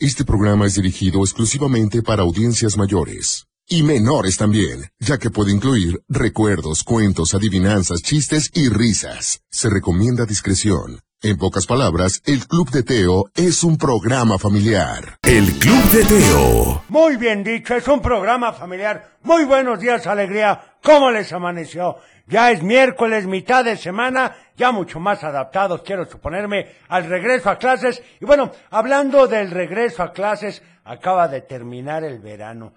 Este programa es dirigido exclusivamente para audiencias mayores. Y menores también, ya que puede incluir recuerdos, cuentos, adivinanzas, chistes y risas. Se recomienda discreción. En pocas palabras, el Club de Teo es un programa familiar. El Club de Teo. Muy bien dicho, es un programa familiar. Muy buenos días, alegría. ¿Cómo les amaneció? Ya es miércoles, mitad de semana, ya mucho más adaptados, quiero suponerme, al regreso a clases. Y bueno, hablando del regreso a clases, acaba de terminar el verano.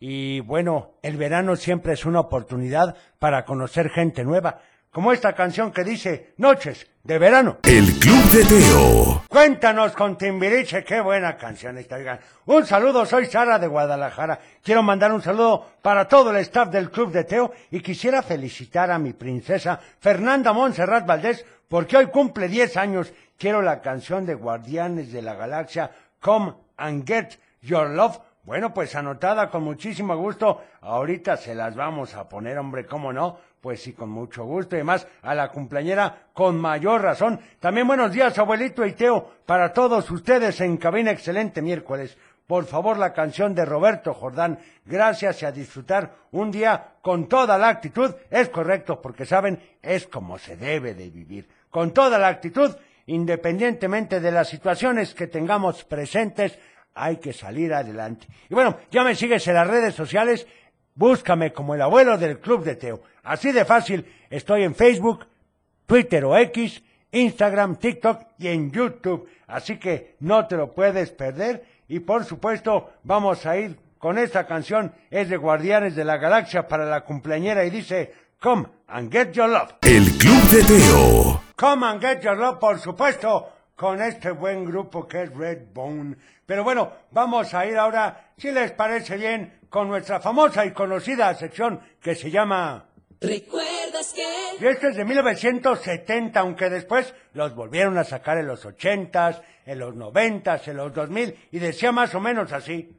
Y bueno, el verano siempre es una oportunidad para conocer gente nueva, como esta canción que dice Noches de verano. El Club de Teo. Cuéntanos con Timbiriche, qué buena canción esta. oigan. Un saludo, soy Sara de Guadalajara. Quiero mandar un saludo para todo el staff del Club de Teo y quisiera felicitar a mi princesa Fernanda Montserrat Valdés porque hoy cumple 10 años. Quiero la canción de Guardianes de la Galaxia, Come and Get Your Love. Bueno, pues anotada con muchísimo gusto. Ahorita se las vamos a poner, hombre, ¿cómo no? Pues sí, con mucho gusto. Y además, a la cumpleañera con mayor razón. También buenos días, abuelito y Teo, para todos ustedes en cabina. Excelente miércoles. Por favor, la canción de Roberto Jordán. Gracias y a disfrutar un día con toda la actitud. Es correcto, porque saben, es como se debe de vivir. Con toda la actitud, independientemente de las situaciones que tengamos presentes, hay que salir adelante. Y bueno, ya me sigues en las redes sociales, búscame como el abuelo del Club de Teo. Así de fácil, estoy en Facebook, Twitter o X, Instagram, TikTok y en YouTube. Así que no te lo puedes perder. Y por supuesto, vamos a ir con esta canción. Es de Guardianes de la Galaxia para la cumpleañera y dice, Come and get your love. El Club de Teo. Come and get your love, por supuesto, con este buen grupo que es Redbone. Pero bueno, vamos a ir ahora, si les parece bien, con nuestra famosa y conocida sección que se llama... ¿Recuerdas que? Y este es de 1970, aunque después los volvieron a sacar en los 80s, en los 90s, en los 2000, y decía más o menos así.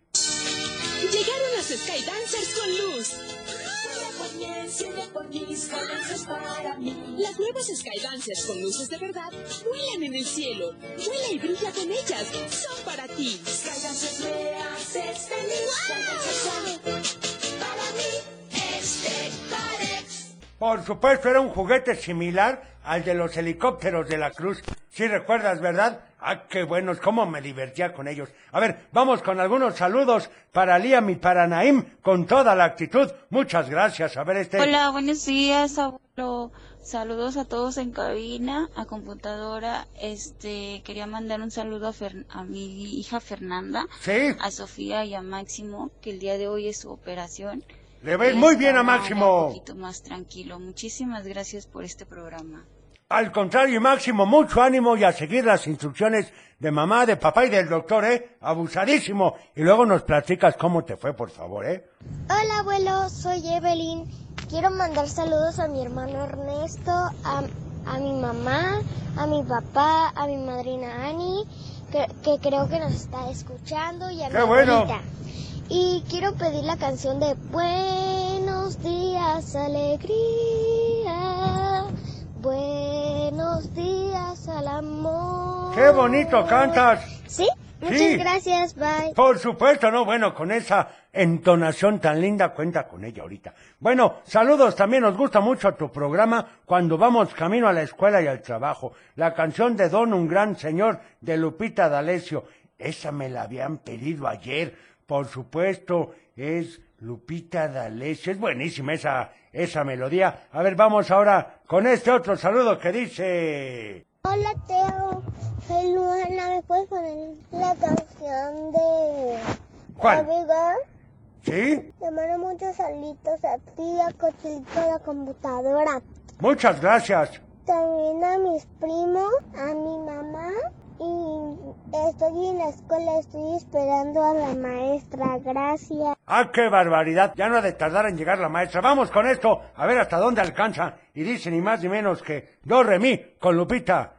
Las nuevas Skydancers con luces de verdad vuelan en el cielo. Vuela y brilla con ellas. Son para ti. Skydancers me haces feliz. Para mí, este Parex. Por supuesto, era un juguete similar al de los helicópteros de la Cruz. Si recuerdas, ¿verdad? Ah, qué buenos, cómo me divertía con ellos. A ver, vamos con algunos saludos para Liam y para Naim, con toda la actitud. Muchas gracias. A ver, este... Hola, buenos días, abuelo. Saludos a todos en cabina, a computadora. Este, quería mandar un saludo a, Fer- a mi hija Fernanda, Sí, a Sofía y a Máximo, que el día de hoy es su operación. le ves muy bien a ya Un Máximo. poquito más tranquilo. Muchísimas gracias por este programa. Al contrario, Máximo, mucho ánimo y a seguir las instrucciones de mamá, de papá y del doctor, ¿eh? Abusadísimo. Y luego nos platicas cómo te fue, por favor, ¿eh? Hola abuelo, soy Evelyn. Quiero mandar saludos a mi hermano Ernesto, a, a mi mamá, a mi papá, a mi madrina Ani, que, que creo que nos está escuchando, y a ¡Qué mi bueno! abuelita. Y quiero pedir la canción de Buenos días, alegría. Buenos al amor. ¡Qué bonito cantas! ¿Sí? Muchas Sí. gracias, bye. Por supuesto, no, bueno, con esa entonación tan linda, cuenta con ella ahorita. Bueno, saludos, también nos gusta mucho tu programa cuando vamos camino a la escuela y al trabajo. La canción de Don Un Gran Señor de Lupita D'Alessio. Esa me la habían pedido ayer, por supuesto, es Lupita D'Alessio. Es buenísima esa, esa melodía. A ver, vamos ahora con este otro saludo que dice... Hola Teo, soy Luana, ¿me puedes poner la canción de ¿Cuál? ¿Sí? Te mando muchos saludos a ti, a Cotilito, a la computadora. Muchas gracias. También a mis primos, a mi mamá. Y estoy en la escuela, estoy esperando a la maestra. Gracias. ¡Ah, qué barbaridad! Ya no ha de tardar en llegar la maestra. Vamos con esto, a ver hasta dónde alcanza. Y dice ni más ni menos que Do Re Mi con Lupita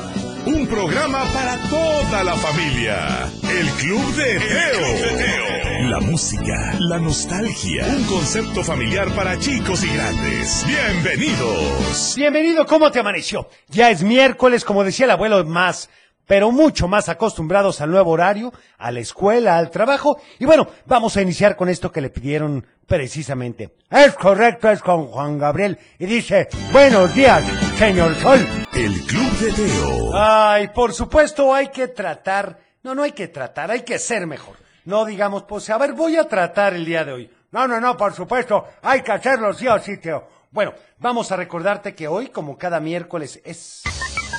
un programa para toda la familia. El Club de Teo. La música, la nostalgia, un concepto familiar para chicos y grandes. Bienvenidos. Bienvenido, ¿cómo te amaneció? Ya es miércoles, como decía el abuelo, más, pero mucho más acostumbrados al nuevo horario, a la escuela, al trabajo. Y bueno, vamos a iniciar con esto que le pidieron precisamente. Es correcto, es con Juan Gabriel. Y dice, buenos días, señor Sol. El Club de Teo. Ay, por supuesto hay que tratar, no, no hay que tratar, hay que ser mejor. No digamos, pues, a ver, voy a tratar el día de hoy. No, no, no, por supuesto, hay que hacerlo sí o sí, Teo. Bueno, vamos a recordarte que hoy, como cada miércoles, es...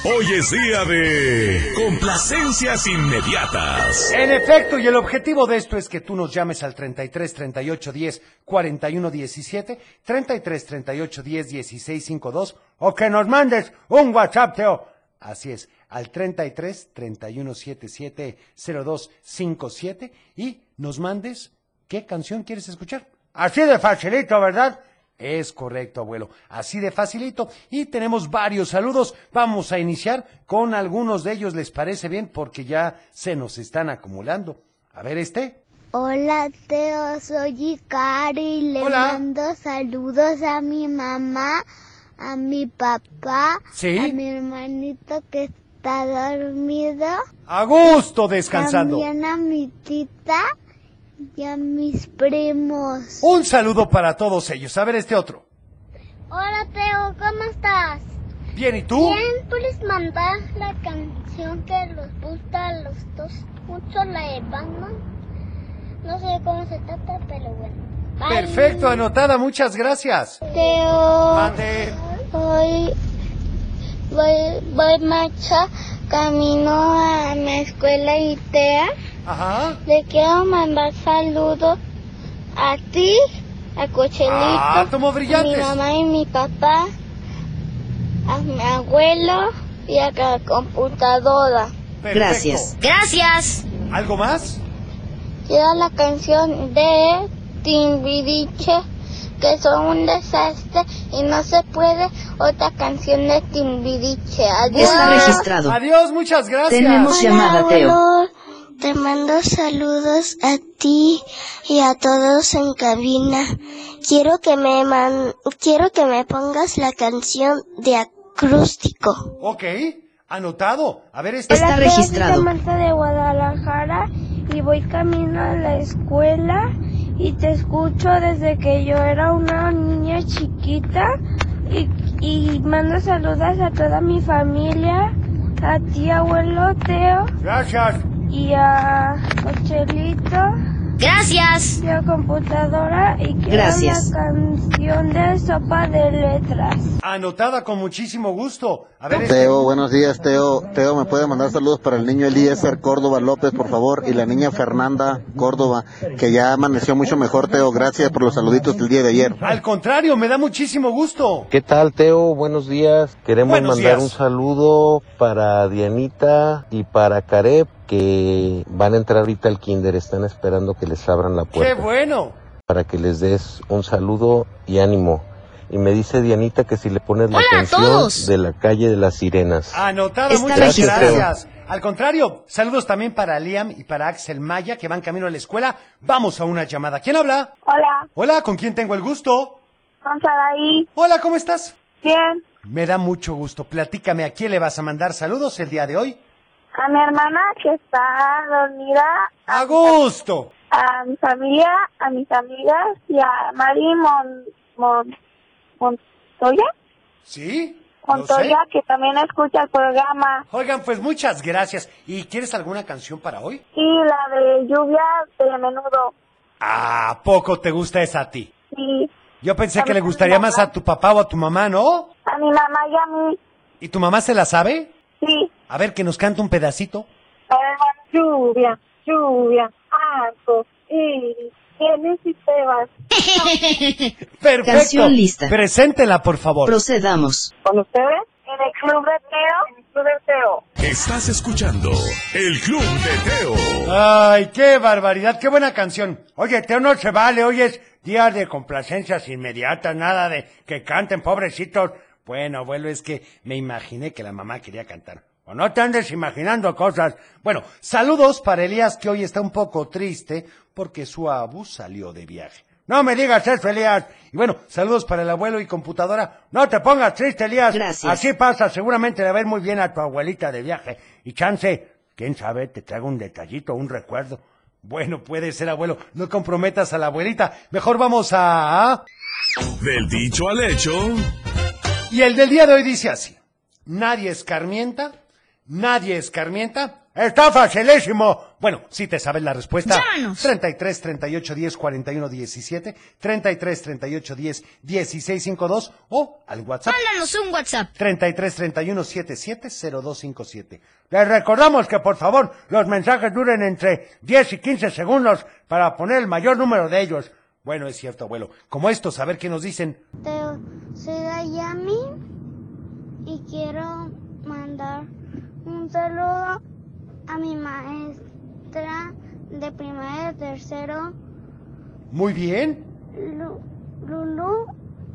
Hoy es día de complacencias inmediatas. En efecto, y el objetivo de esto es que tú nos llames al 33 38 10 41 17, 33 38 10 16 52, o que nos mandes un WhatsApp, Teo. Así es, al 33 31 77 02 57 y nos mandes qué canción quieres escuchar. Así de facilito, ¿verdad? Es correcto, abuelo. Así de facilito. Y tenemos varios saludos. Vamos a iniciar con algunos de ellos. ¿Les parece bien? Porque ya se nos están acumulando. A ver este. Hola Teo, soy Ikari. Le Hola. mando saludos a mi mamá, a mi papá, Sí. a mi hermanito que está dormido, A gusto descansando. también a mi tita y a mis primos. Un saludo para todos ellos. A ver este otro. Hola Teo, ¿cómo estás? Bien, ¿y tú? Bien, puedes mandar la canción que los gusta a los dos mucho, la de Batman. No sé cómo se trata, pero bueno. Bye. Perfecto, anotada. Muchas gracias. Teo, Mande. hoy voy, voy marcha camino a mi escuela ITEA. Ajá. Le quiero mandar saludos a ti, a Cochelito, Ah, a mi mamá y mi papá, a mi abuelo y a la computadora. Perfecto. Gracias. Gracias. ¿Algo más? Quiero la canción de Timbiriche, que son un desastre y no se puede otra canción de Timbiriche. Adiós. Está registrado. Adiós, muchas gracias. Tenemos llamada, Teo. abuelo. Te mando saludos a ti y a todos en cabina. Quiero que me man- quiero que me pongas la canción de acústico. Ok, anotado. A ver este. Está registrado. Marta de Guadalajara y voy camino a la escuela y te escucho desde que yo era una niña chiquita y, y mando saludos a toda mi familia, a ti abuelo Teo Gracias. Y a Cochelito Gracias. y a computadora y quiero Gracias. la canción de sopa de letras. Anotada con muchísimo gusto. A ver este. Teo, buenos días, Teo. Teo, ¿me puede mandar saludos para el niño Eliezer Córdoba López, por favor? Y la niña Fernanda Córdoba, que ya amaneció mucho mejor, Teo. Gracias por los saluditos del día de ayer. Al contrario, me da muchísimo gusto. ¿Qué tal, Teo? Buenos días. Queremos Buenos mandar días. un saludo para Dianita y para Careb, que van a entrar ahorita al kinder. Están esperando que les abran la Qué puerta bueno. para que les des un saludo y ánimo. Y me dice Dianita que si le pones la Hola a canción todos. de la calle de las sirenas. Anotada, Está muchas registrado. gracias. Al contrario, saludos también para Liam y para Axel Maya, que van camino a la escuela. Vamos a una llamada. ¿Quién habla? Hola, Hola, ¿con quién tengo el gusto? con Saraí. Hola, ¿cómo estás? Bien, Me da mucho gusto. Platícame, ¿a quién le vas a mandar saludos el día de hoy? A mi hermana que está dormida, A gusto. a mi familia, a mis amigas y a Mari Mon, Mon- Montoya, ¿Sí? No sé. Montoya que también escucha el programa Oigan, pues muchas gracias. ¿Y quieres alguna canción para hoy? y la de lluvia de menudo. ¿A poco te gusta esa a ti? Y Yo pensé que le gustaría más a tu papá o a tu mamá, ¿no? a mi mamá y a mí, ¿Y tu mamá se la sabe? sí. A ver, que nos cante un pedacito. Lluvia, lluvia, alto, y tienes y te vas. Perfecto. Canción lista. Preséntela, por favor. Procedamos. ¿Con ustedes? En el club de Teo, en el club de Teo. Estás escuchando El Club de Teo. Ay, qué barbaridad, qué buena canción. Oye, Teo, no se vale, hoy es días de complacencias inmediatas, nada de que canten, pobrecitos. Bueno, abuelo, es que me imaginé que la mamá quería cantar. O no te andes imaginando cosas. Bueno, saludos para Elías, que hoy está un poco triste porque su abu salió de viaje. No me digas eso, Elías. Y bueno, saludos para el abuelo y computadora. No te pongas triste, Elías. Gracias. Así pasa, seguramente le va a ir muy bien a tu abuelita de viaje. Y chance, quién sabe, te traigo un detallito, un recuerdo. Bueno, puede ser, abuelo. No comprometas a la abuelita. Mejor vamos a... Del dicho al hecho. Y el del día de hoy dice así. Nadie escarmienta, nadie escarmienta. Está facilísimo. Bueno, si te sabes la respuesta. Llámanos. 33 38 10 41 17, 33 38 10 16 52 o al WhatsApp Mándanos un WhatsApp. 33 31 77 0257. Les recordamos que por favor los mensajes duren entre 10 y 15 segundos para poner el mayor número de ellos. Bueno, es cierto, abuelo. Como estos, a ver qué nos dicen. Teo, soy Dayami y quiero mandar un saludo a mi maestra de primaria y tercero, Muy bien. Lu- Lulu,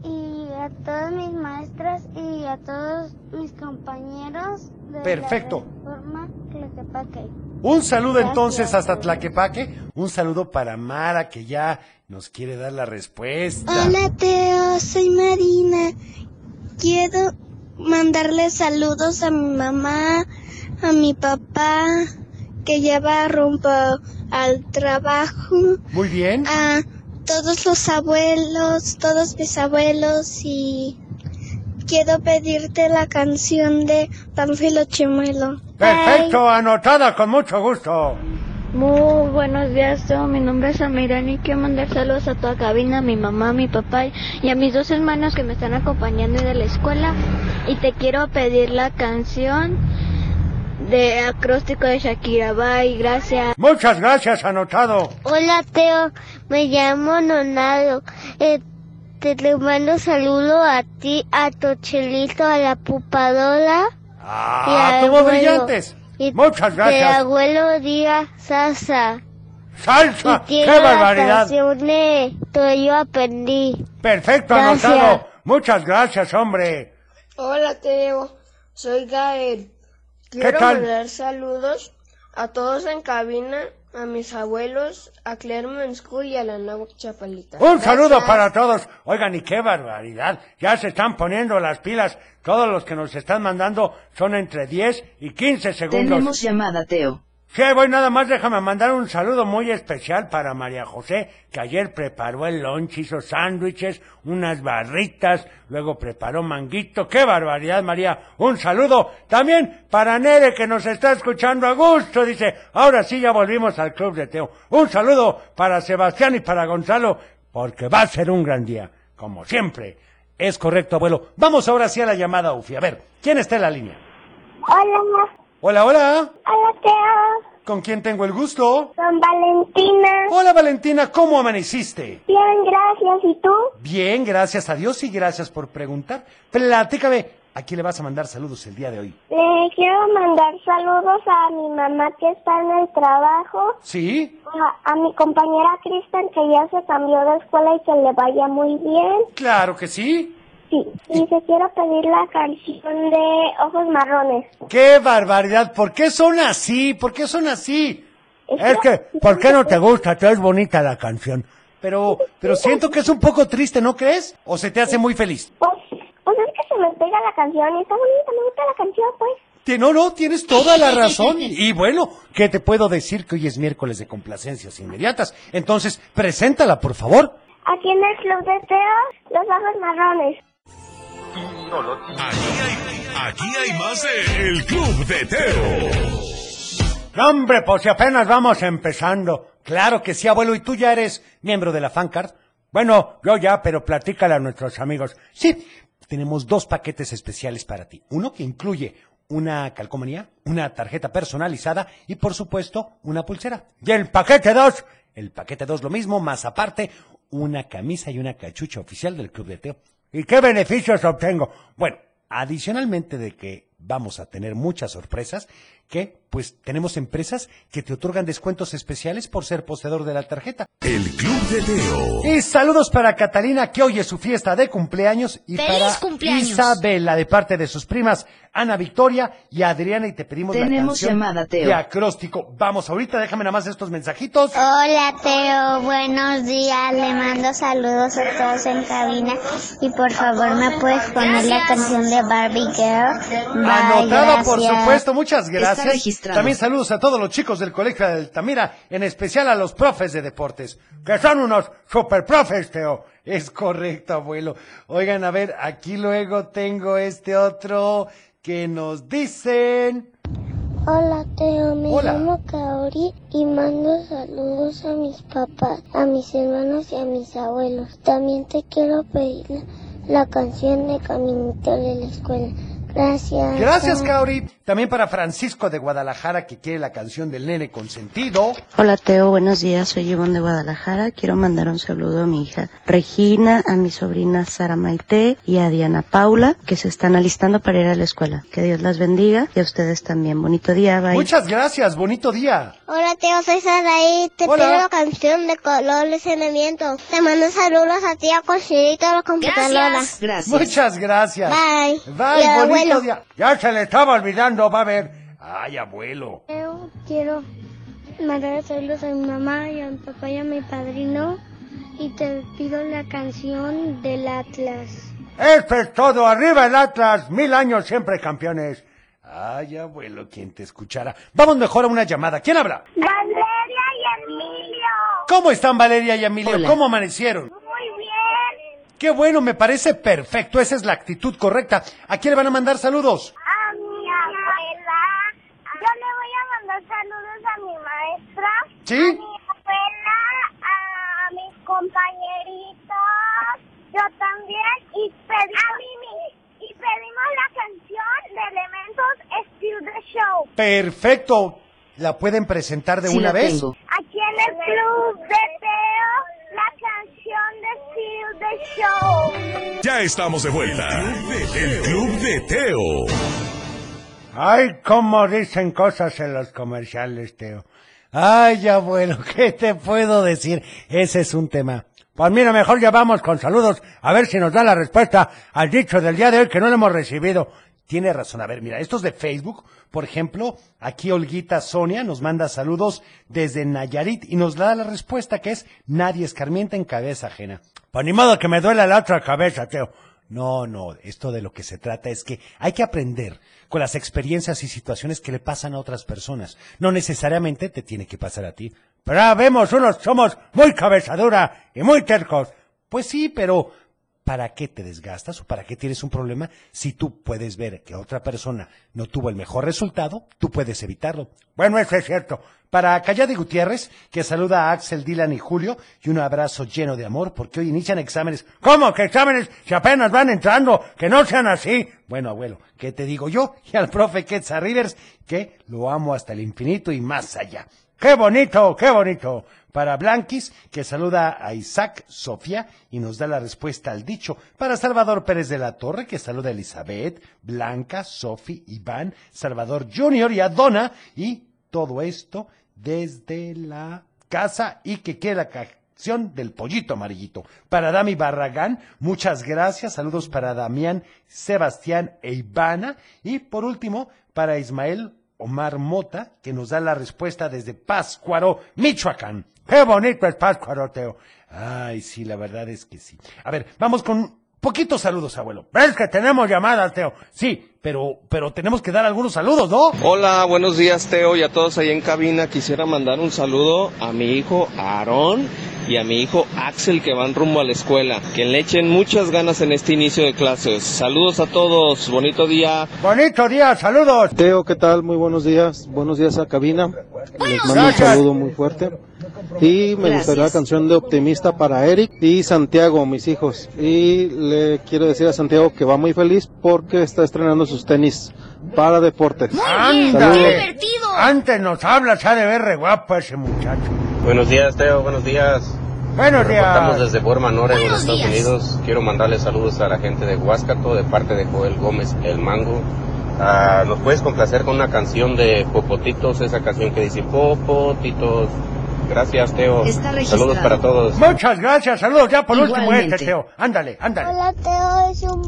y a todas mis maestras y a todos mis compañeros de Perfecto. la Reforma Tlaquepaque. Un saludo Gracias. entonces hasta Tlaquepaque. Un saludo para Mara que ya nos quiere dar la respuesta. Hola Teo, soy Marina. Quiero mandarle saludos a mi mamá, a mi papá, que ya va rumbo al trabajo, Muy bien. a todos los abuelos, todos mis abuelos y quiero pedirte la canción de Panfilo Chimuelo. Perfecto, anotada con mucho gusto. Muy buenos días, Teo. Mi nombre es Amirani quiero mandar saludos a toda cabina, a mi mamá, a mi papá y a mis dos hermanos que me están acompañando de la escuela. Y te quiero pedir la canción de acróstico de Shakira. Bye, gracias. Muchas gracias, anotado. Hola Teo, me llamo Nonado. Eh, te mando saludo a ti, a Tochelito, a la pupadora. Ah, abuelo. brillantes. Y Muchas El gracias. abuelo Díaz Sasa. Salsa, y qué barbaridad. Todo yo aprendí. Perfecto, Gracias. anotado. Muchas gracias, hombre. Hola, Teo. Soy Gael. Quiero tal? mandar saludos a todos en cabina, a mis abuelos, a Clermont School y a la Nueva Chapalita. Un saludo para todos. Oigan, y qué barbaridad. Ya se están poniendo las pilas. Todos los que nos están mandando son entre 10 y 15 segundos. Tenemos llamada, Teo. Sí, voy nada más, déjame mandar un saludo muy especial para María José, que ayer preparó el lunch, hizo sándwiches, unas barritas, luego preparó manguito. ¡Qué barbaridad, María! Un saludo también para Nere, que nos está escuchando a gusto. Dice, ahora sí ya volvimos al Club de Teo. Un saludo para Sebastián y para Gonzalo, porque va a ser un gran día, como siempre. Es correcto, abuelo. Vamos ahora sí a la llamada, Ufi. A ver, ¿quién está en la línea? Hola, Hola, hola. hola Teo, ¿Con quién tengo el gusto? son Valentina. Hola Valentina, ¿cómo amaneciste? Bien, gracias. ¿Y tú? Bien, gracias a Dios y gracias por preguntar. Platícame, ¿a quién le vas a mandar saludos el día de hoy? Le quiero mandar saludos a mi mamá que está en el trabajo, ¿Sí? a, a mi compañera Kristen que ya se cambió de escuela y que le vaya muy bien. Claro que sí. Sí, y te quiero pedir la canción de Ojos Marrones. ¡Qué barbaridad! ¿Por qué son así? ¿Por qué son así? Es que, ¿por qué no te gusta? Te es bonita la canción. Pero, pero siento que es un poco triste, ¿no crees? ¿O se te hace muy feliz? Pues, pues es que se me pega la canción y está bonita, me gusta la canción, pues. No, no, tienes toda la razón. Y bueno, ¿qué te puedo decir que hoy es miércoles de complacencias inmediatas? Entonces, preséntala, por favor. Aquí en el Club de Teo, Los Ojos Marrones. Aquí hay, aquí hay más de El Club de Teo. Hombre, pues si apenas vamos empezando. Claro que sí, abuelo, ¿y tú ya eres miembro de la fancard? Bueno, yo ya, pero platícale a nuestros amigos. Sí, tenemos dos paquetes especiales para ti. Uno que incluye una calcomanía, una tarjeta personalizada y, por supuesto, una pulsera. Y el paquete dos, el paquete dos lo mismo, más aparte, una camisa y una cachucha oficial del Club de Teo. ¿Y qué beneficios obtengo? Bueno, adicionalmente de que vamos a tener muchas sorpresas, que pues tenemos empresas que te otorgan descuentos especiales por ser poseedor de la tarjeta. El Club de Teo. Y saludos para Catalina, que hoy es su fiesta de cumpleaños. Y ¡Feliz para cumpleaños! Isabela, de parte de sus primas Ana Victoria y Adriana. Y te pedimos la Tenemos canción llamada, Teo. de acróstico. Vamos, ahorita déjame nada más estos mensajitos. Hola Teo, buenos días. Le mando saludos a todos en cabina y por favor me puedes poner la canción de Barbie Girl. Bye, Anotada, por gracias. supuesto, muchas gracias. Registrado. También saludos a todos los chicos del Colegio de Altamira, en especial a los profes de deportes, que son unos super profes, Teo. Es correcto, abuelo. Oigan, a ver, aquí luego tengo este otro que nos dicen. Hola Teo, me Hola. llamo Kaori y mando saludos a mis papás, a mis hermanos y a mis abuelos. También te quiero pedir la, la canción de Caminito de la escuela. Gracias. Gracias. Kaori. También para Francisco de Guadalajara, que quiere la canción del nene consentido. Hola Teo, buenos días, soy Ivonne de Guadalajara. Quiero mandar un saludo a mi hija Regina, a mi sobrina Sara Maite y a Diana Paula, que se están alistando para ir a la escuela. Que Dios las bendiga y a ustedes también. Bonito día, bye. Muchas gracias, bonito día. Hola Teo, soy Saraí. Te Hola. pido la canción de colores en el viento. Te mando saludos a ti, a Cochirito, a la computadora. Gracias. Gracias. Muchas gracias. Bye. Bye, Y bonito abuelo. día. Ya se le estaba olvidando, va a ver. Ay, abuelo. Teo, quiero mandar saludos a mi mamá y a mi papá y a mi padrino. Y te pido la canción del Atlas. Esto es todo, arriba el Atlas, mil años siempre campeones. Ay, abuelo, ¿quién te escuchará? Vamos mejor a una llamada. ¿Quién habla? Valeria y Emilio. ¿Cómo están Valeria y Emilio? Hola. ¿Cómo amanecieron? Muy bien. Qué bueno, me parece perfecto, esa es la actitud correcta. ¿A quién le van a mandar saludos? ¿Sí? A mi abuela, a mis compañeritos. Yo también. Y, a pedimos la canción de Elementos Still the Show. Perfecto. ¿La pueden presentar de Sí, una vez? tengo. Aquí en el club de Teo, la canción de Still the Show. Ya estamos de vuelta. El Club de Teo. Ay, cómo dicen cosas en los comerciales, Teo. Ay, abuelo, ¿qué te puedo decir? Ese es un tema. Pues mira, mejor ya vamos con saludos, a ver si nos da la respuesta al dicho del día de hoy que no lo hemos recibido. Tiene razón, a ver, mira, estos de Facebook, por ejemplo, aquí Olguita Sonia nos manda saludos desde Nayarit y nos da la respuesta que es nadie escarmienta en cabeza ajena. Pues ni modo que me duela la otra cabeza, Teo. No, no, esto de lo que se trata es que hay que aprender con las experiencias y situaciones que le pasan a otras personas. No necesariamente te tiene que pasar a ti. Pero ah, vemos, unos somos muy cabezadura y muy tercos. Pues sí, pero ¿para qué te desgastas o para qué tienes un problema si tú puedes ver que otra persona no tuvo el mejor resultado? Tú puedes evitarlo. Bueno, eso es cierto. Para Calladi Gutiérrez, que saluda a Axel, Dylan y Julio, y un abrazo lleno de amor, porque hoy inician exámenes. ¿Cómo que exámenes? Si apenas van entrando, que no sean así. Bueno, abuelo, ¿qué te digo yo? Y al profe Quetzal Rivers, que lo amo hasta el infinito y más allá. ¡Qué bonito, qué bonito! Para Blanquis, que saluda a Isaac, Sofía, y nos da la respuesta al dicho. Para Salvador Pérez de la Torre, que saluda a Elizabeth, Blanca, Sofi, Iván, Salvador Junior y a Donna, y todo esto desde la casa y que quiere la canción del pollito amarillito. Para Dami Barragán, muchas gracias. Saludos para Damián, Sebastián e Ivana. Y por último, para Ismael Omar Mota, que nos da la respuesta desde Páscuaro, Michoacán. Qué bonito es Páscuaro, Teo. Ay, sí, la verdad es que sí. A ver, vamos con poquitos saludos, abuelo. Es que tenemos llamadas, Teo. Sí, pero, pero tenemos que dar algunos saludos, ¿no? Hola, buenos días Teo y a todos ahí en cabina. Quisiera mandar un saludo a mi hijo Aarón y a mi hijo Axel que van rumbo a la escuela. Que le echen muchas ganas en este inicio de clases. Saludos a todos, bonito día. Bonito día, saludos. Teo, ¿qué tal? Muy buenos días. Buenos días a cabina. Les mando un Gracias. saludo muy fuerte. Y me gustaría la canción de Optimista para Eric y Santiago, mis hijos. Y le quiero decir a Santiago que va muy feliz porque está estrenando sus tenis para deportes. Ándale. Antes nos hablas, ha de ver re guapo ese muchacho. Buenos días, Teo, buenos días. Buenos días. Estamos desde Borman, Oregon, Estados Unidos. Quiero mandarle saludos a la gente de Huáscato de parte de Joel Gómez, el Mango. Ah, ¿Nos puedes complacer con una canción de Popotitos? Esa canción que dice Popotitos. Gracias, Teo. Está registrado. Saludos para todos. Muchas gracias, saludos ya por último este, Teo. Ándale, ándale. Hola Teo, es un.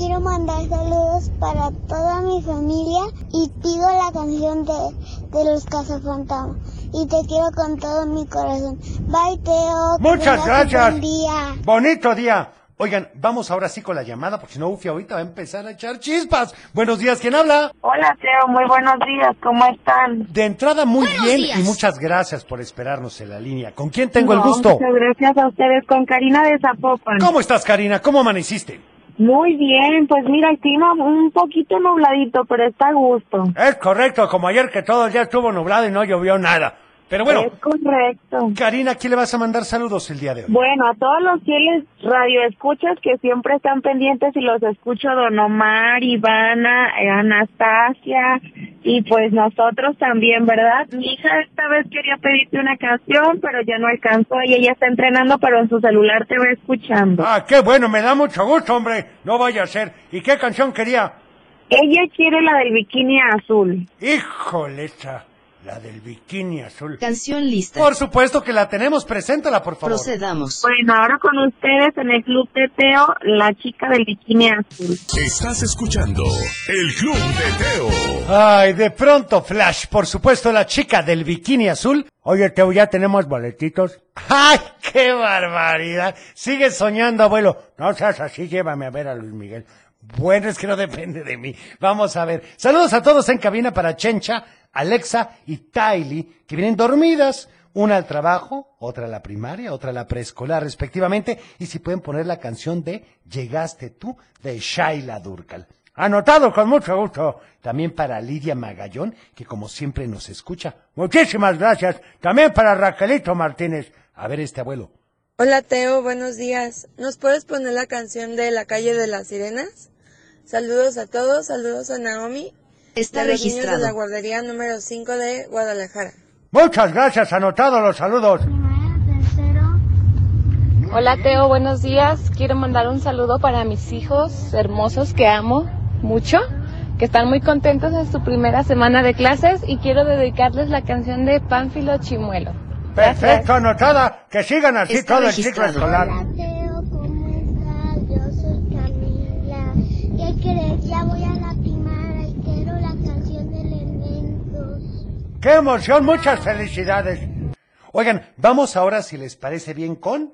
Quiero mandar saludos para toda mi familia y pido la canción de, de los cazafantasmas. Y te quiero con todo mi corazón. Bye Teo. Muchas gracias. buen día. Bonito día. Oigan, vamos ahora sí con la llamada, porque si no, Ufi ahorita va a empezar a echar chispas. Buenos días, ¿quién habla? Hola Teo, muy buenos días, ¿cómo están? De entrada, muy Buenos bien días. y muchas gracias por esperarnos en la línea. ¿Con quién tengo el gusto? Muchas gracias a ustedes, con Karina de Zapopan. ¿Cómo estás, Karina? ¿Cómo amaneciste? Muy bien, pues mira, el un poquito nubladito, pero está a gusto. Es correcto, como ayer que todo el día estuvo nublado y no llovió nada. Pero bueno, Es correcto. Karina, ¿a quién le vas a mandar saludos el día de hoy? Bueno, a todos los fieles radioescuchas que siempre están pendientes y los escucho, Don Omar, Ivana, eh, Anastasia y pues nosotros también, ¿verdad? Mi hija esta vez quería pedirte una canción, pero ya no alcanzó y ella está entrenando, pero en su celular te va escuchando. Ah, qué bueno, me da mucho gusto, hombre. No vaya a ser. ¿Y qué canción quería? Ella quiere la del bikini azul. Híjole, esa, la del bikini azul. Canción lista. Por supuesto que la tenemos, preséntala, por favor. Procedamos. Bueno, ahora con ustedes en el Club de Teo, la chica del bikini azul. Estás escuchando el Club de Teo. Ay, de pronto, Flash, por supuesto, la chica del bikini azul. Oye, Teo, ya tenemos boletitos. ¡Ay, qué barbaridad! Sigue soñando, abuelo. No seas así, llévame a ver a Luis Miguel. Bueno, es que no depende de mí. Vamos a ver. Saludos a todos en cabina para Chencha, Alexa y Tylee, que vienen dormidas. Una al trabajo, otra a la primaria, otra a la preescolar, respectivamente. Y si pueden poner la canción de Llegaste tú, de Shaila Durkal. Anotado con mucho gusto. También para Lidia Magallón, que como siempre nos escucha. Muchísimas gracias. También para Raquelito Martínez. A ver este abuelo. Hola Teo, buenos días. ¿Nos puedes poner la canción de La calle de las sirenas? Saludos a todos, saludos a Naomi. Está niños registrado. de la guardería número 5 de Guadalajara. Muchas gracias. Anotado los saludos. Hola Teo, buenos días. Quiero mandar un saludo para mis hijos hermosos que amo mucho, que están muy contentos en su primera semana de clases y quiero dedicarles la canción de Pánfilo Chimuelo. Perfecto, anotada. Que sigan así Está todo el ciclo escolar. Hola Teo, ¿cómo estás? Yo soy Camila. ¿Qué crees? Ya voy a la primaria y quiero la canción de Elementos. ¡Qué emoción! Muchas felicidades. Oigan, vamos ahora, si les parece bien, con...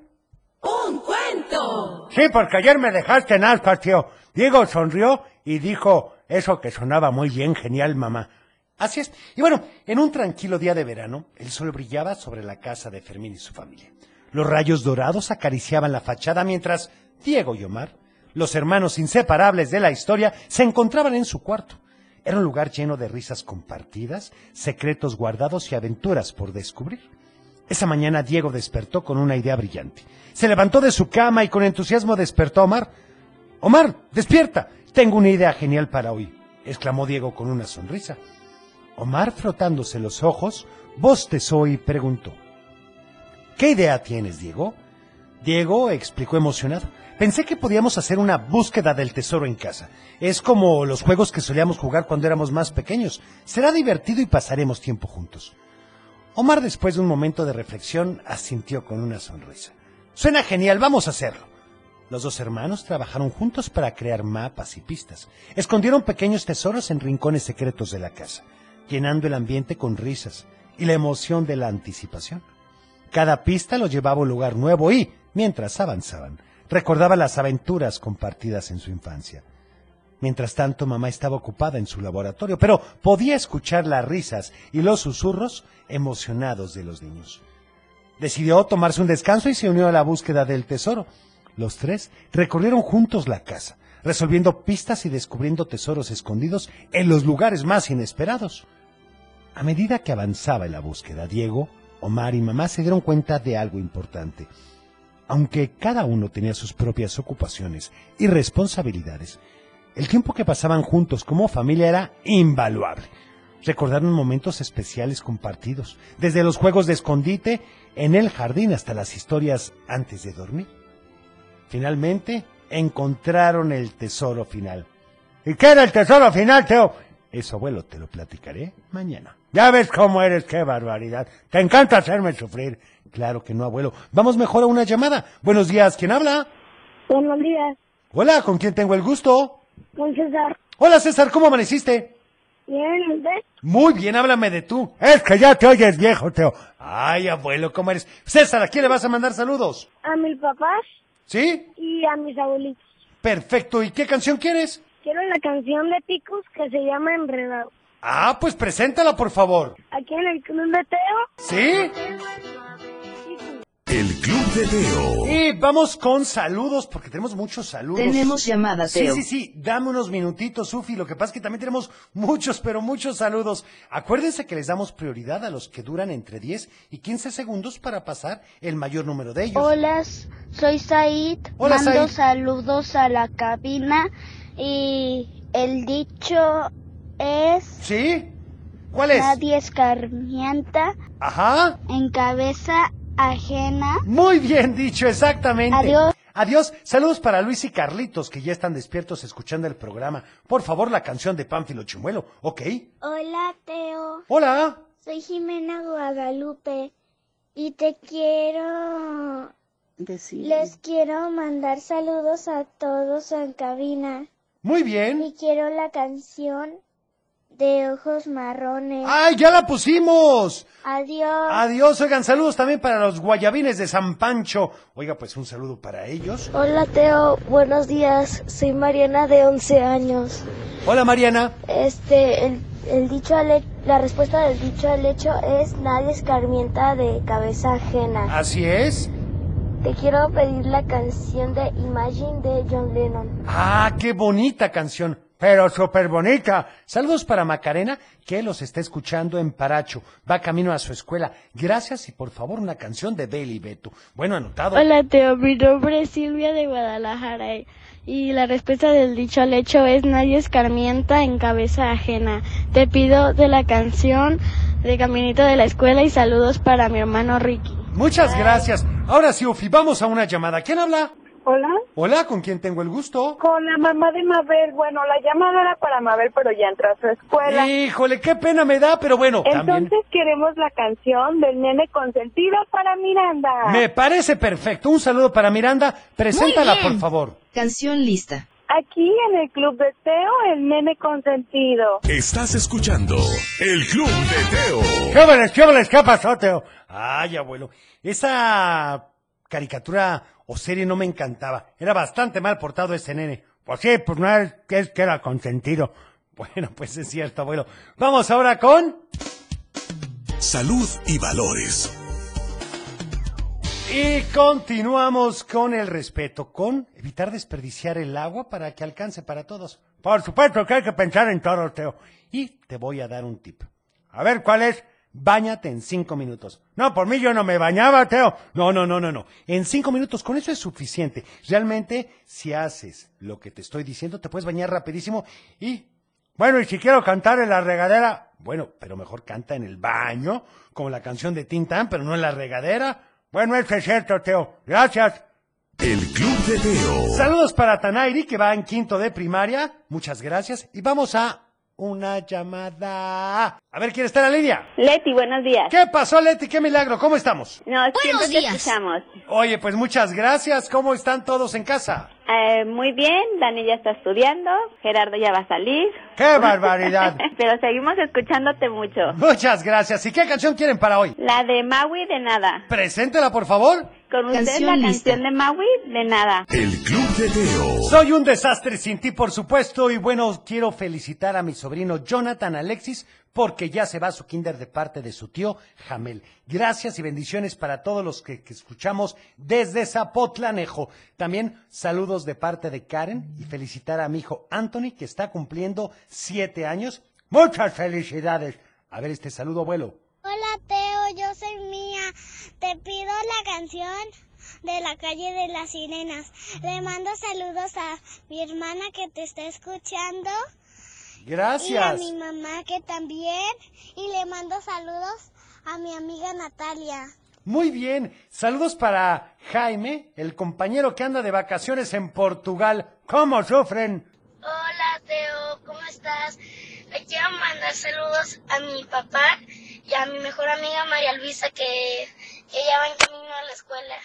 ¡Un cuento! Sí, porque ayer me dejaste en ascuas, tío. Diego sonrió y dijo eso que sonaba muy bien, genial, mamá. Así es. Y bueno, en un tranquilo día de verano, el sol brillaba sobre la casa de Fermín y su familia. Los rayos dorados acariciaban la fachada mientras Diego y Omar, los hermanos inseparables de la historia, se encontraban en su cuarto. Era un lugar lleno de risas compartidas, secretos guardados y aventuras por descubrir. Esa mañana Diego despertó con una idea brillante. Se levantó de su cama y con entusiasmo despertó a Omar. Omar, despierta. Tengo una idea genial para hoy, exclamó Diego con una sonrisa. Omar, frotándose los ojos, bostezó y preguntó. ¿Qué idea tienes, Diego? Diego explicó emocionado. Pensé que podíamos hacer una búsqueda del tesoro en casa. Es como los juegos que solíamos jugar cuando éramos más pequeños. Será divertido y pasaremos tiempo juntos. Omar, después de un momento de reflexión, asintió con una sonrisa. Suena genial, vamos a hacerlo. Los dos hermanos trabajaron juntos para crear mapas y pistas. Escondieron pequeños tesoros en rincones secretos de la casa, llenando el ambiente con risas y la emoción de la anticipación. Cada pista los llevaba a un lugar nuevo y, mientras avanzaban, recordaba las aventuras compartidas en su infancia. Mientras tanto, mamá estaba ocupada en su laboratorio, pero podía escuchar las risas y los susurros emocionados de los niños. Decidió tomarse un descanso y se unió a la búsqueda del tesoro. Los tres recorrieron juntos la casa, resolviendo pistas y descubriendo tesoros escondidos en los lugares más inesperados. A medida que avanzaba en la búsqueda, Diego, Omar y mamá se dieron cuenta de algo importante. Aunque cada uno tenía sus propias ocupaciones y responsabilidades, el tiempo que pasaban juntos como familia era invaluable. Recordaron momentos especiales compartidos, desde los juegos de escondite en el jardín hasta las historias antes de dormir. Finalmente, encontraron el tesoro final. ¿Y qué era el tesoro final, Teo? Eso, abuelo, te lo platicaré mañana. Ya ves cómo eres, qué barbaridad. Te encanta hacerme sufrir. Claro que no, abuelo. Vamos mejor a una llamada. Buenos días, ¿quién habla? Buenos días, Hola, ¿con quién tengo el gusto? con César. Hola, César, ¿cómo amaneciste? Bien, ¿usted? Muy bien, háblame de tú. Es que ya te oyes viejo, Teo. Ay, abuelo, ¿cómo eres? César, ¿a quién le vas a mandar saludos? A mis papás ¿Sí? y a mis abuelitos. Perfecto. ¿Y qué canción quieres? Quiero la canción de Picos que se llama Enredado. Ah, pues preséntala, por favor. Aquí en el Club de Teo. ¿Sí? El Club de Teo. Y vamos con saludos, porque tenemos muchos saludos. Tenemos llamada, Sí, Teo. sí, sí, dame unos minutitos, Sufi. Lo que pasa es que también tenemos muchos, pero muchos saludos. Acuérdense que les damos prioridad a los que duran entre 10 y 15 segundos para pasar el mayor número de ellos. Hola, soy Said. Hola, Mando Said. saludos a la cabina y el dicho es ¿Sí? ¿Cuál es? nadie escarmienta Ajá. en cabeza ajena. Muy bien dicho, exactamente. Adiós. Adiós. Saludos para Luis y Carlitos, que ya están despiertos escuchando el programa. Por favor, la canción de Pánfilo Chimuelo, ¿ok? Hola, Teo. Hola. Soy Jimena Guadalupe y te quiero... Les quiero mandar saludos a todos en cabina Muy bien. y quiero la canción de ojos marrones. ¡Ay, ya la pusimos! Adiós. Adiós, oigan, saludos también para los guayabines de San Pancho. Oiga, pues un saludo para ellos. Hola Teo, buenos días. Soy Mariana de 11 años. Hola, Mariana. Este, el, el dicho al la respuesta del dicho al hecho es nadie escarmienta de cabeza ajena. Así es. Te quiero pedir la canción de Imagine de John Lennon. Ah, qué bonita canción. Pero súper bonita. Saludos para Macarena, que los está escuchando en Paracho. Va camino a su escuela. Gracias y por favor una canción de Bailey Beto. Bueno, anotado. Hola Teo, mi nombre es Silvia de Guadalajara eh, y la respuesta del dicho al hecho es nadie escarmienta en cabeza ajena. Te pido de la canción de Caminito de la Escuela y saludos para mi hermano Ricky. Muchas gracias. Ahora sí, Ufi, vamos a una llamada. ¿Quién habla? Hola. Hola, ¿con quién tengo el gusto? Con la mamá de Mabel. Bueno, la llamada era para Mabel, pero ya entró a su escuela. Híjole, qué pena me da, pero bueno, también Entonces queremos la canción del nene consentido para Miranda. me parece perfecto. Un saludo para Miranda. Preséntala, por favor. Canción lista. Aquí en el Club de Teo, el nene consentido. Estás escuchando El Club de Teo. ¿Qué óveles, qué óveles, qué pasó, Teo? Ay, abuelo, esa caricatura o serie no me encantaba. Era bastante mal portado ese nene. Pues sí, pues no es que, es que era consentido. Bueno, pues es cierto, abuelo. Vamos ahora con... Salud y valores. Y continuamos con el respeto, con evitar desperdiciar el agua para que alcance para todos. Por supuesto que hay que pensar en todo, Teo. Y te voy a dar un tip. A ver, ¿cuál es? Báñate en cinco minutos. No, por mí yo no me bañaba, Teo. No, no, no, no, no. En cinco minutos, con eso es suficiente. Realmente, si haces lo que te estoy diciendo, te puedes bañar rapidísimo y... Bueno, y si quiero cantar en la regadera, bueno, pero mejor canta en el baño, como la canción de Tintán, pero no en la regadera. Bueno, eso es cierto, Teo. Gracias. El Club de Teo. Saludos para Tanairi, que va en quinto de primaria. Muchas gracias. Y vamos a una llamada. A ver, ¿quién está en la línea? Leti, buenos días. ¿Qué pasó, Leti? ¿Qué milagro? ¿Cómo estamos? No, siempre te escuchamos. Oye, pues muchas gracias. ¿Cómo están todos en casa? Eh, muy bien, Dani ya está estudiando, Gerardo ya va a salir. ¡Qué barbaridad! Pero seguimos escuchándote mucho. Muchas gracias. ¿Y qué canción quieren para hoy? La de Maui de nada. Preséntela, por favor. Con usted Canción la lista. canción de Maui de nada. El Club de Teo. Soy un desastre sin ti, por supuesto, y bueno, quiero felicitar a mi sobrino Jonathan Alexis porque ya se va su kinder de parte de su tío Jamel. Gracias y bendiciones para todos los que, que escuchamos desde Zapotlanejo. También saludos de parte de Karen y felicitar a mi hijo Anthony que está cumpliendo siete años. Muchas felicidades. A ver este saludo, abuelo. Hola Teo, yo soy Mía. Te pido la canción de la calle de las sirenas. Le mando saludos a mi hermana que te está escuchando y a Gracias. mi mamá que también. Y le mando saludos a mi amiga Natalia. Muy bien. Saludos para Jaime, el compañero que anda de vacaciones en Portugal. ¿Cómo sufren? Hola Teo, ¿cómo estás? Le quiero mandar saludos a mi papá y a mi mejor amiga María Luisa que, que ya va en camino a la escuela.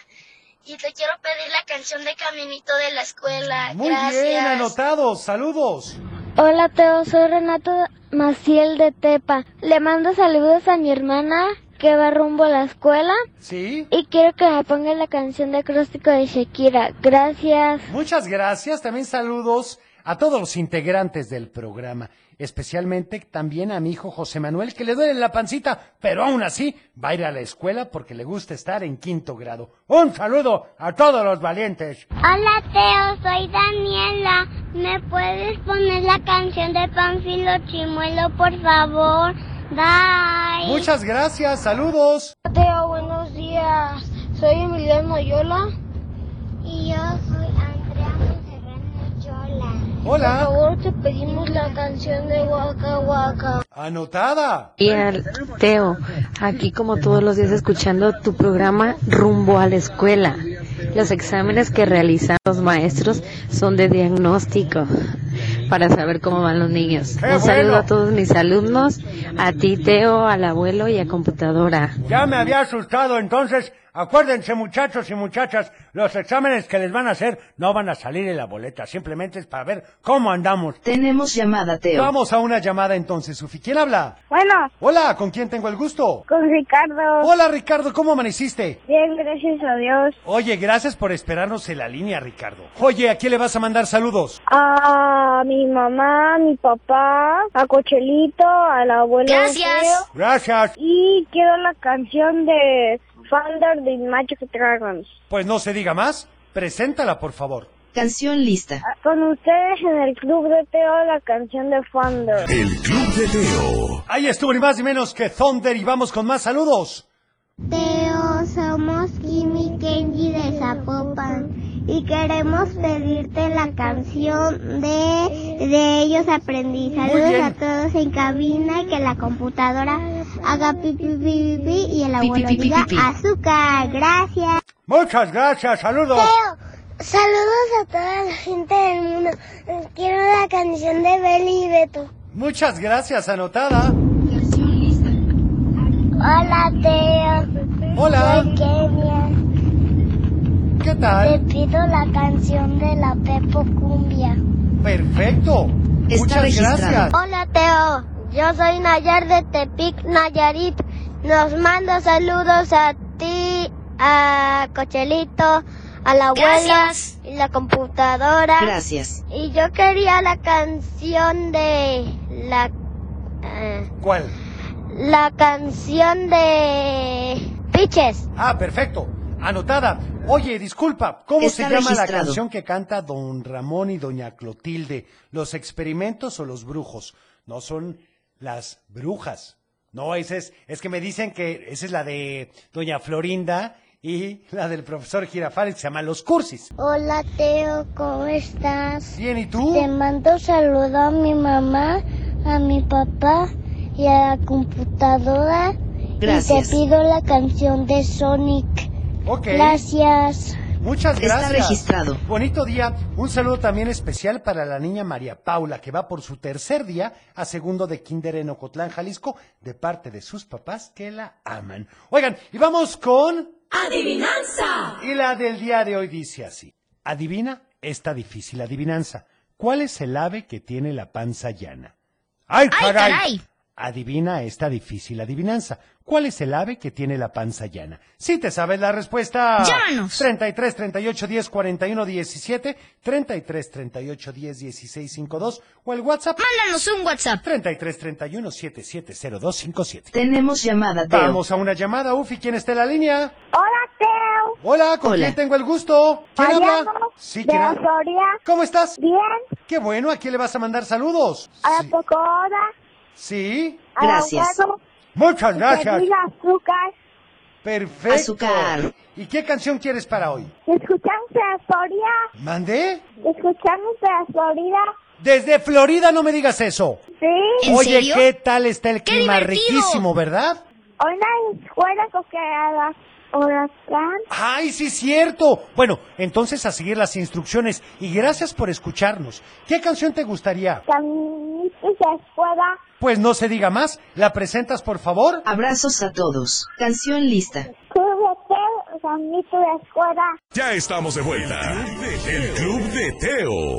Y te quiero pedir la canción de Caminito de la escuela. Muy Gracias. bien, anotados. Saludos. Hola Teo, soy Renato Maciel de Tepa. Le mando saludos a mi hermana que va rumbo a la escuela ¿Sí? y quiero que me ponga la canción de acróstico de Shakira. Gracias. Muchas gracias. También saludos a todos los integrantes del programa, especialmente también a mi hijo José Manuel, que le duele la pancita, pero aún así va a ir a la escuela porque le gusta estar en quinto grado. Un saludo a todos los valientes. Hola Teo, soy Daniela. ¿Me puedes poner la canción de Panfilo Chimuelo, por favor? Bye. Muchas gracias. Saludos. Teo, buenos días. Soy Emiliano Yola. Y yo soy Andrea Monserrano Yola. Hola. Por favor, te pedimos la canción de Waka Waka. Anotada. Y al Teo, aquí como todos los días escuchando tu programa rumbo a la escuela. Los exámenes que realizan los maestros son de diagnóstico para saber cómo van los niños. ¡Qué Un saludo a todos mis alumnos, a ti Teo, al abuelo y a computadora. Ya me había asustado, entonces acuérdense muchachos y muchachas, los exámenes que les van a hacer no van a salir en la boleta, simplemente es para ver cómo andamos. Tenemos llamada, Teo. Vamos a una llamada entonces, Sufi. ¿Quién habla? Bueno, Hola, ¿con quién tengo el gusto? con Ricardo. Hola Ricardo, ¿cómo amaneciste? Bien, gracias a Dios. Oye, gracias por esperarnos en la línea, Ricardo. Oye, ¿a quién le vas a mandar saludos? A mi mamá, a mi papá, a Cochelito, al abuelo. Gracias. Teo. Gracias. Y quiero la canción de Thunder de Magic Dragons. Pues no se diga más, preséntala por favor. Canción lista. Con ustedes en el club de Teo la canción de Thunder. El Club de Teo. Ahí estuvo ni más ni menos que Thunder y vamos con más saludos. Teo, somos Kimi Kenji de Zapopan y queremos pedirte la canción de, de ellos aprendí. Saludos a todos en cabina y que la computadora haga pi pi pi pi, pi y el pi, abuelo pi, pi, diga pi, pi. azúcar. Gracias. Muchas gracias, saludos. Teo, saludos a toda la gente del mundo. Quiero la canción de Beli y Beto. Muchas gracias, anotada. Hola Teo. Hola. Soy Kenia. ¿Qué Te tal? pido la canción de la Pepo Cumbia. Perfecto. Está Muchas registrado. gracias. Hola Teo, yo soy Nayar de Tepic, Nayarit. Nos mando saludos a ti, a Cochelito, a la abuela Gracias. y la computadora. Gracias. Y yo quería la canción de la eh, ¿Cuál? la canción de Piches. Ah, perfecto. Anotada. Oye, disculpa, ¿cómo Está se llama la canción que canta don Ramón y doña Clotilde? ¿Los experimentos o los brujos? No son las brujas. No, ese es, es que me dicen que esa es la de doña Florinda y la del profesor Girafales se llama Los Cursis. Hola Teo, ¿cómo estás? Bien, ¿y tú? Te mando saludo a mi mamá, a mi papá y a la computadora. Gracias. Y te pido la canción de Sonic. Ok. Gracias. Muchas Está gracias. registrado. Bonito día. Un saludo también especial para la niña María Paula, que va por su tercer día a segundo de Kinder en Ocotlán, Jalisco, de parte de sus papás que la aman. Oigan, y vamos con... ¡Adivinanza! Y la del día de hoy dice así. Adivina esta difícil adivinanza. ¿Cuál es el ave que tiene la panza llana? ¡Ay, ¡Ay, caray! Adivina esta difícil adivinanza. ¿Cuál es el ave que tiene la panza llana? Si te sabes la respuesta. Llámanos. 33 38 10 41 17, 33 38 10 16 52 o el WhatsApp Mándanos un WhatsApp. 33 31 7702 57. Tenemos llamada, Teo. Vamos a una llamada, Ufi, ¿quién está en la línea? Hola Teo. Hola, ¿con Hola. quién tengo el gusto? ¿Quién Mariano, habla? Sí, de ¿quién habla? Soria. ¿Cómo estás? Bien. Qué bueno, ¿a quién le vas a mandar saludos? A la Sí. Pocoda. Sí, Gracias. muchas gracias. azúcar. Perfecto. Azúcar. ¿Y qué canción quieres para hoy? Escuchamos de Soria. ¿Mandé? Escuchamos de Florida. Desde Florida no me digas eso. Sí. ¿En Oye, serio? ¿qué tal está el ¡Qué clima? divertido! Riquísimo, ¿verdad? Hay escuela porque a la huracán. ¡Ay, sí, cierto! Bueno, entonces a seguir las instrucciones y gracias por escucharnos. ¿Qué canción te gustaría? Caminito y se escuela. Pues no se diga más. ¿La presentas, por favor? Abrazos a todos. Canción lista. Club de Teo, Sanito de escuela. Ya estamos de vuelta. El Club de Teo.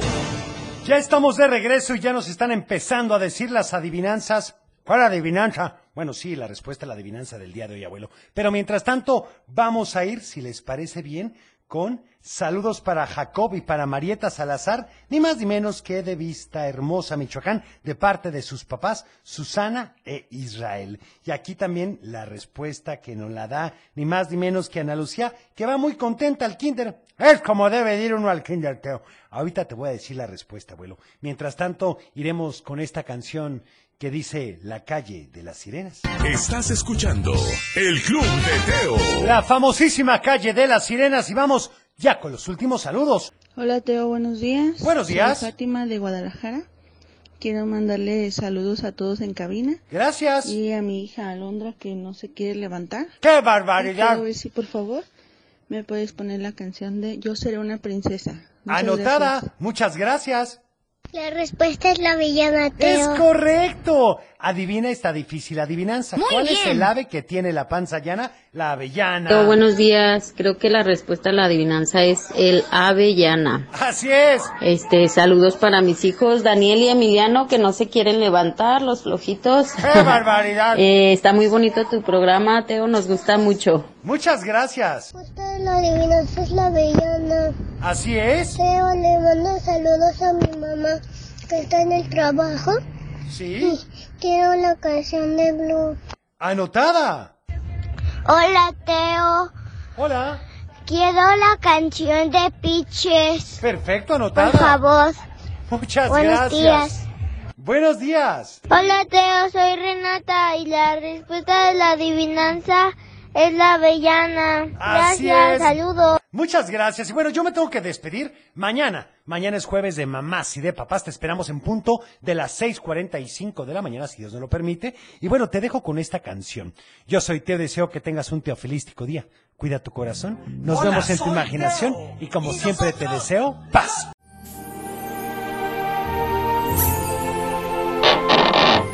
Ya estamos de regreso y ya nos están empezando a decir las adivinanzas. ¿Cuál adivinanza? Bueno, sí, la respuesta a la adivinanza del día de hoy, abuelo. Pero mientras tanto, vamos a ir, si les parece bien, con saludos para Jacob y para Marieta Salazar, ni más ni menos que de Vista Hermosa, Michoacán, de parte de sus papás, Susana e Israel. Y aquí también la respuesta que nos la da, ni más ni menos que Ana Lucía, que va muy contenta al kinder. Es como debe ir uno al kinder, Teo. Ahorita te voy a decir la respuesta, abuelo. Mientras tanto, iremos con esta canción que dice La calle de las sirenas. Estás escuchando El Club de Teo. La famosísima calle de las sirenas y vamos ya con los últimos saludos. Hola Teo, buenos días. Buenos días. Soy Fátima de Guadalajara. Quiero mandarle saludos a todos en cabina. Gracias. Y a mi hija Alondra que no se quiere levantar. ¡Qué barbaridad! Quiero ver si por favor me puedes poner la canción de Yo seré una princesa. Muchas Anotada. gracias. Muchas gracias. La respuesta es la villana Es Teo. correcto. Adivina esta difícil adivinanza. Muy ¿Cuál es el ave que tiene la panza llana? La avellana. Teo, buenos días. Creo que la respuesta a la adivinanza es el avellana. Así es. Este, saludos para mis hijos Daniel y Emiliano que no se quieren levantar, los flojitos. ¡Qué barbaridad! Eh, está muy bonito tu programa, Teo, nos gusta mucho. Muchas gracias. La adivinanza es la villana. Así es. Teo, le mando saludos a mi mamá que está en el trabajo. Sí. Quiero la canción de Blue. Anotada. Hola, Teo. Hola. Quiero la canción de Piches. Perfecto, anotada. Por favor. Muchas Buenos gracias. días. Buenos días. Hola, Teo. Soy Renata y la respuesta de la adivinanza es la avellana. Así Gracias. es. Saludos. Muchas gracias. Y bueno, yo me tengo que despedir mañana. Mañana es jueves de mamás y de papás. Te esperamos en punto de las 6:45 de la mañana, si Dios nos lo permite. Y bueno, te dejo con esta canción. Yo soy Teo, deseo que tengas un teofilístico día. Cuida tu corazón. Nos Hola, vemos en tu imaginación. Teo. Y como Y siempre te deseo paz.